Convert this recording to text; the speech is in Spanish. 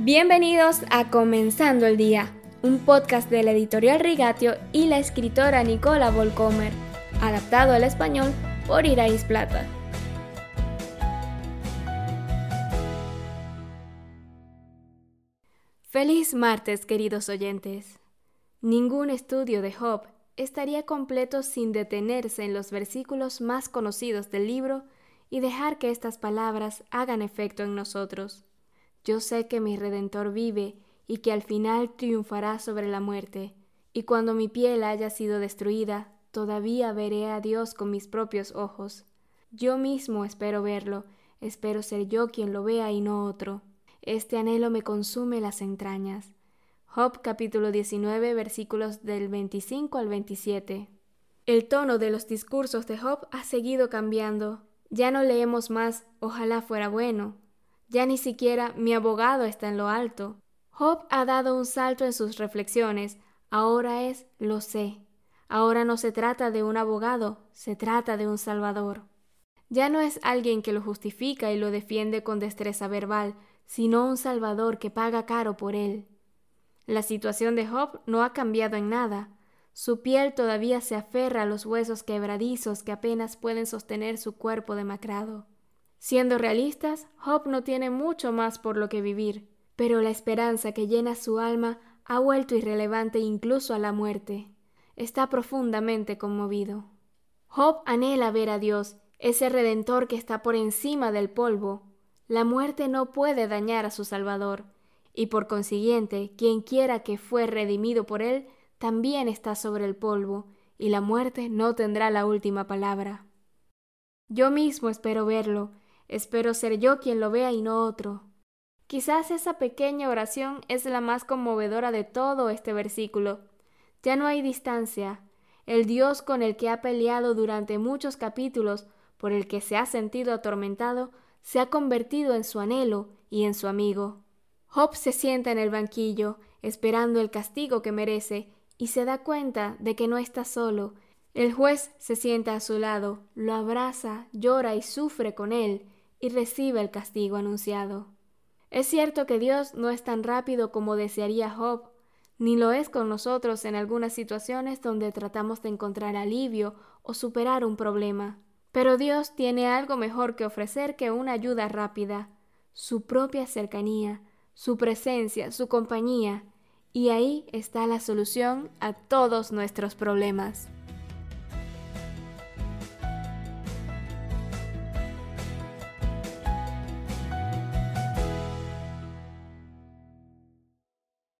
Bienvenidos a Comenzando el Día, un podcast de la editorial Rigatio y la escritora Nicola Volcomer, adaptado al español por Irais Plata. Feliz martes, queridos oyentes. Ningún estudio de Job estaría completo sin detenerse en los versículos más conocidos del libro y dejar que estas palabras hagan efecto en nosotros. Yo sé que mi Redentor vive y que al final triunfará sobre la muerte, y cuando mi piel haya sido destruida, todavía veré a Dios con mis propios ojos. Yo mismo espero verlo, espero ser yo quien lo vea y no otro. Este anhelo me consume las entrañas. Job capítulo 19 versículos del 25 al 27. El tono de los discursos de Job ha seguido cambiando. Ya no leemos más ojalá fuera bueno, ya ni siquiera mi abogado está en lo alto. Job ha dado un salto en sus reflexiones. Ahora es lo sé. Ahora no se trata de un abogado, se trata de un salvador. Ya no es alguien que lo justifica y lo defiende con destreza verbal, sino un salvador que paga caro por él. La situación de Job no ha cambiado en nada. Su piel todavía se aferra a los huesos quebradizos que apenas pueden sostener su cuerpo demacrado. Siendo realistas, Job no tiene mucho más por lo que vivir, pero la esperanza que llena su alma ha vuelto irrelevante incluso a la muerte. Está profundamente conmovido. Job anhela ver a Dios, ese redentor que está por encima del polvo. La muerte no puede dañar a su Salvador, y por consiguiente, quien quiera que fue redimido por él, también está sobre el polvo, y la muerte no tendrá la última palabra. Yo mismo espero verlo, Espero ser yo quien lo vea y no otro. Quizás esa pequeña oración es la más conmovedora de todo este versículo. Ya no hay distancia. El Dios con el que ha peleado durante muchos capítulos, por el que se ha sentido atormentado, se ha convertido en su anhelo y en su amigo. Job se sienta en el banquillo, esperando el castigo que merece, y se da cuenta de que no está solo. El juez se sienta a su lado, lo abraza, llora y sufre con él, y recibe el castigo anunciado. Es cierto que Dios no es tan rápido como desearía Job, ni lo es con nosotros en algunas situaciones donde tratamos de encontrar alivio o superar un problema. Pero Dios tiene algo mejor que ofrecer que una ayuda rápida, su propia cercanía, su presencia, su compañía, y ahí está la solución a todos nuestros problemas.